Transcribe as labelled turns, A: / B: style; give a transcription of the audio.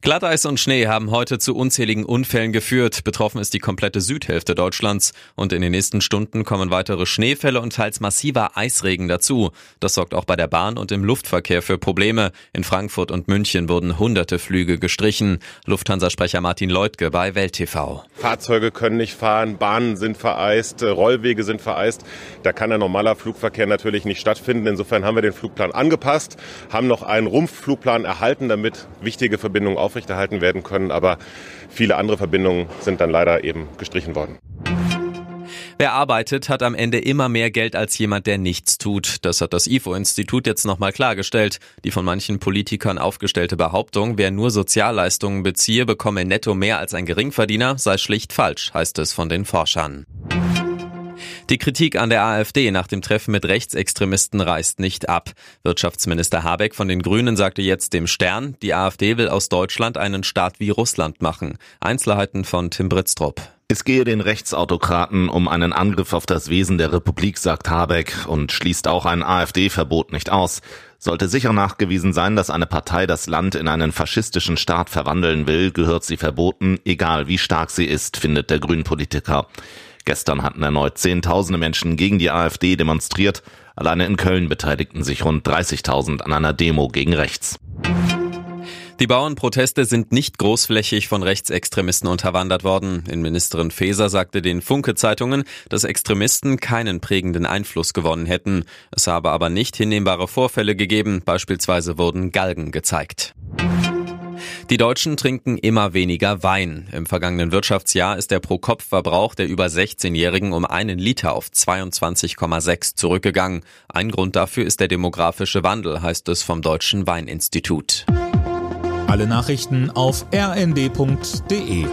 A: Glatteis und Schnee haben heute zu unzähligen Unfällen geführt. Betroffen ist die komplette Südhälfte Deutschlands. Und in den nächsten Stunden kommen weitere Schneefälle und teils massiver Eisregen dazu. Das sorgt auch bei der Bahn und im Luftverkehr für Probleme. In Frankfurt und München wurden hunderte Flüge gestrichen. Lufthansa-Sprecher Martin Leutke bei Welt TV.
B: Fahrzeuge können nicht fahren, Bahnen sind vereist, Rollwege sind vereist. Da kann ein normaler Flugverkehr natürlich nicht stattfinden. Insofern haben wir den Flugplan angepasst, haben noch einen Rumpfflugplan erhalten, damit wichtige Verbindungen Verbindungen aufrechterhalten werden können, aber viele andere Verbindungen sind dann leider eben gestrichen worden.
A: Wer arbeitet, hat am Ende immer mehr Geld als jemand, der nichts tut. Das hat das IFO-Institut jetzt nochmal klargestellt. Die von manchen Politikern aufgestellte Behauptung, wer nur Sozialleistungen beziehe, bekomme netto mehr als ein Geringverdiener, sei schlicht falsch, heißt es von den Forschern. Die Kritik an der AfD nach dem Treffen mit Rechtsextremisten reißt nicht ab. Wirtschaftsminister Habeck von den Grünen sagte jetzt dem Stern, die AfD will aus Deutschland einen Staat wie Russland machen. Einzelheiten von Tim Britztrup.
C: Es gehe den Rechtsautokraten um einen Angriff auf das Wesen der Republik, sagt Habeck und schließt auch ein AfD-Verbot nicht aus. Sollte sicher nachgewiesen sein, dass eine Partei das Land in einen faschistischen Staat verwandeln will, gehört sie verboten, egal wie stark sie ist, findet der Grünpolitiker. Gestern hatten erneut Zehntausende Menschen gegen die AfD demonstriert. Alleine in Köln beteiligten sich rund 30.000 an einer Demo gegen rechts.
A: Die Bauernproteste sind nicht großflächig von Rechtsextremisten unterwandert worden. Innenministerin Faeser sagte den Funke-Zeitungen, dass Extremisten keinen prägenden Einfluss gewonnen hätten. Es habe aber nicht hinnehmbare Vorfälle gegeben, beispielsweise wurden Galgen gezeigt. Die Deutschen trinken immer weniger Wein. Im vergangenen Wirtschaftsjahr ist der Pro-Kopf-Verbrauch der über 16-Jährigen um einen Liter auf 22,6 zurückgegangen. Ein Grund dafür ist der demografische Wandel, heißt es vom Deutschen Weininstitut.
D: Alle Nachrichten auf rnd.de